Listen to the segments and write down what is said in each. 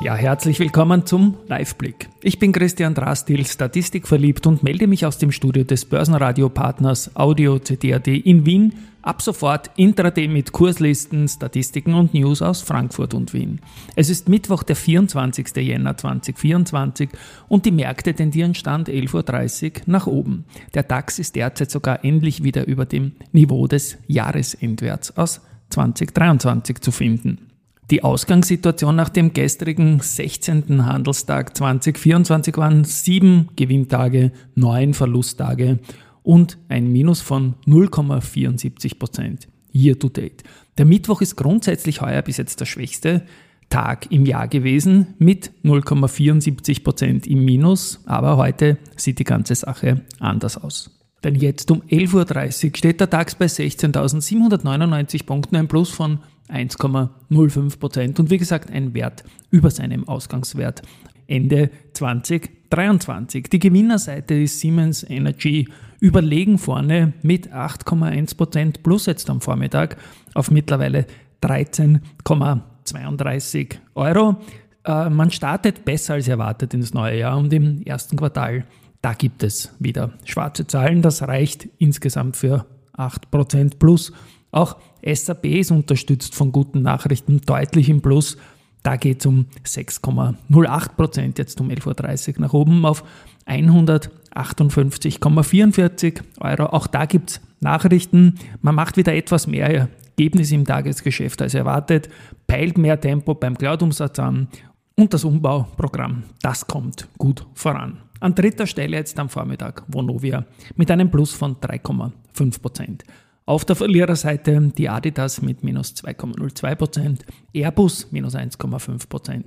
ja, herzlich willkommen zum Liveblick. Ich bin Christian Drastil, statistikverliebt und melde mich aus dem Studio des Börsenradio-Partners Audio CD.at in Wien. Ab sofort Intraday mit Kurslisten, Statistiken und News aus Frankfurt und Wien. Es ist Mittwoch, der 24. Jänner 2024 und die Märkte tendieren Stand 11.30 Uhr nach oben. Der DAX ist derzeit sogar endlich wieder über dem Niveau des Jahresendwerts aus 2023 zu finden. Die Ausgangssituation nach dem gestrigen 16. Handelstag 2024 waren sieben Gewinntage, neun Verlusttage und ein Minus von 0,74 Prozent year to date. Der Mittwoch ist grundsätzlich heuer bis jetzt der schwächste Tag im Jahr gewesen mit 0,74 Prozent im Minus, aber heute sieht die ganze Sache anders aus. Denn jetzt um 11.30 Uhr steht der DAX bei 16.799 Punkten, ein Plus von 1,05 Prozent und wie gesagt ein Wert über seinem Ausgangswert Ende 2023. Die Gewinnerseite ist Siemens Energy überlegen vorne mit 8,1 Prozent plus jetzt am Vormittag auf mittlerweile 13,32 Euro. Äh, man startet besser als erwartet ins neue Jahr und im ersten Quartal, da gibt es wieder schwarze Zahlen. Das reicht insgesamt für 8 Prozent plus. Auch SAP ist unterstützt von guten Nachrichten, deutlich im Plus. Da geht es um 6,08 Prozent, jetzt um 11.30 Uhr nach oben auf 158,44 Euro. Auch da gibt es Nachrichten. Man macht wieder etwas mehr Ergebnis im Tagesgeschäft als erwartet, peilt mehr Tempo beim Cloud-Umsatz an und das Umbauprogramm, das kommt gut voran. An dritter Stelle jetzt am Vormittag Vonovia mit einem Plus von 3,5 Prozent. Auf der Verliererseite die Adidas mit minus 2,02%, Airbus minus 1,5%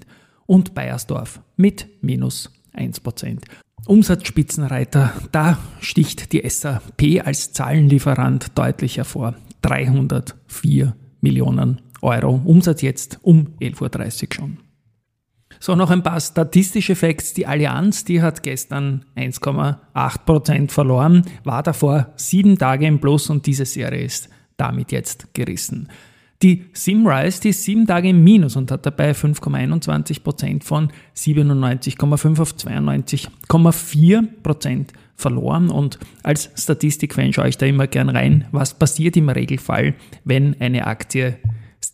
und Bayersdorf mit minus 1%. Umsatzspitzenreiter, da sticht die SAP als Zahlenlieferant deutlich hervor. 304 Millionen Euro. Umsatz jetzt um 11.30 Uhr schon. So, noch ein paar statistische Facts. Die Allianz, die hat gestern 1,8% verloren, war davor sieben Tage im Plus und diese Serie ist damit jetzt gerissen. Die Simrise, die ist sieben Tage im Minus und hat dabei 5,21% von 97,5 auf 92,4% verloren. Und als Statistikfan schaue ich da immer gern rein, was passiert im Regelfall, wenn eine Aktie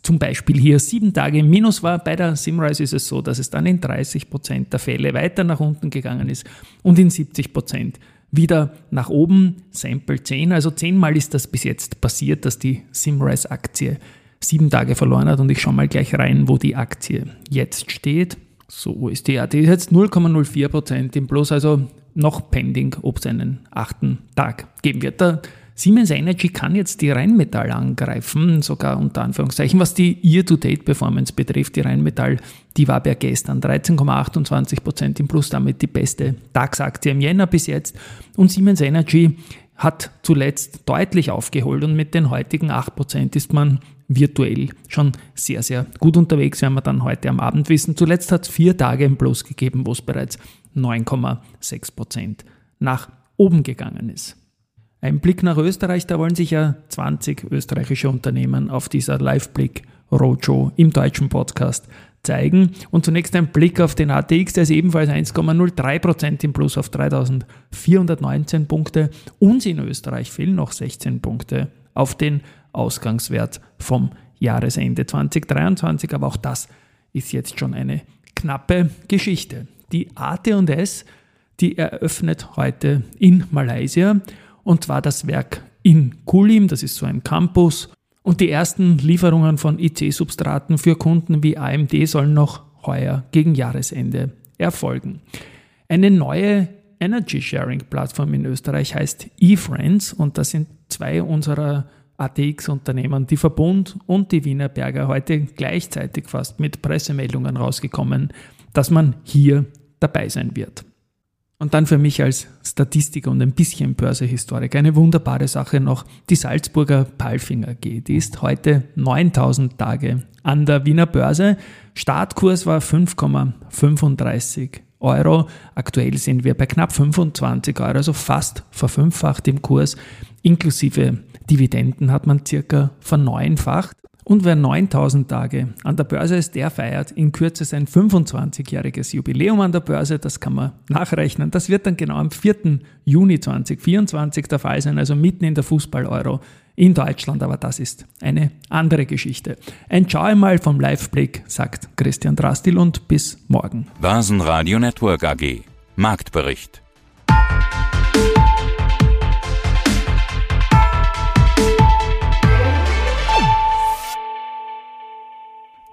zum Beispiel hier sieben Tage im Minus war. Bei der Simrise ist es so, dass es dann in 30 Prozent der Fälle weiter nach unten gegangen ist und in 70 Prozent wieder nach oben. Sample 10, also zehnmal ist das bis jetzt passiert, dass die Simrise-Aktie sieben Tage verloren hat und ich schaue mal gleich rein, wo die Aktie jetzt steht. So ist die, ja, die ist jetzt 0,04 Prozent im Plus, also noch pending, ob es einen achten Tag geben wird. Der Siemens Energy kann jetzt die Rheinmetall angreifen, sogar unter Anführungszeichen. Was die Year-to-Date-Performance betrifft, die Rheinmetall, die war bei gestern 13,28 Prozent im Plus, damit die beste DAX-Aktie im Jänner bis jetzt. Und Siemens Energy hat zuletzt deutlich aufgeholt und mit den heutigen 8 Prozent ist man virtuell schon sehr, sehr gut unterwegs, werden wir dann heute am Abend wissen. Zuletzt hat es vier Tage im Plus gegeben, wo es bereits 9,6 Prozent nach oben gegangen ist. Ein Blick nach Österreich, da wollen sich ja 20 österreichische Unternehmen auf dieser Live-Blick Roadshow im deutschen Podcast zeigen. Und zunächst ein Blick auf den ATX, der ist ebenfalls 1,03% im Plus auf 3419 Punkte. Uns in Österreich fehlen noch 16 Punkte auf den Ausgangswert vom Jahresende 2023. Aber auch das ist jetzt schon eine knappe Geschichte. Die AT&S, die eröffnet heute in Malaysia und zwar das Werk in Kulim, das ist so ein Campus. Und die ersten Lieferungen von IC-Substraten für Kunden wie AMD sollen noch heuer gegen Jahresende erfolgen. Eine neue Energy Sharing Plattform in Österreich heißt eFriends und das sind zwei unserer ATX-Unternehmen, die Verbund und die Wiener Berger, heute gleichzeitig fast mit Pressemeldungen rausgekommen, dass man hier dabei sein wird. Und dann für mich als Statistiker und ein bisschen Börsehistoriker eine wunderbare Sache noch. Die Salzburger Palfinger AG, die ist heute 9000 Tage an der Wiener Börse. Startkurs war 5,35 Euro. Aktuell sind wir bei knapp 25 Euro, also fast verfünffacht im Kurs. Inklusive Dividenden hat man circa verneunfacht. Und wer 9000 Tage an der Börse ist, der feiert in Kürze sein 25-jähriges Jubiläum an der Börse. Das kann man nachrechnen. Das wird dann genau am 4. Juni 2024 der Fall sein, also mitten in der Fußball-Euro in Deutschland. Aber das ist eine andere Geschichte. Ein Ciao einmal vom Live-Blick, sagt Christian Drastil und bis morgen. Börsenradio Network AG. Marktbericht.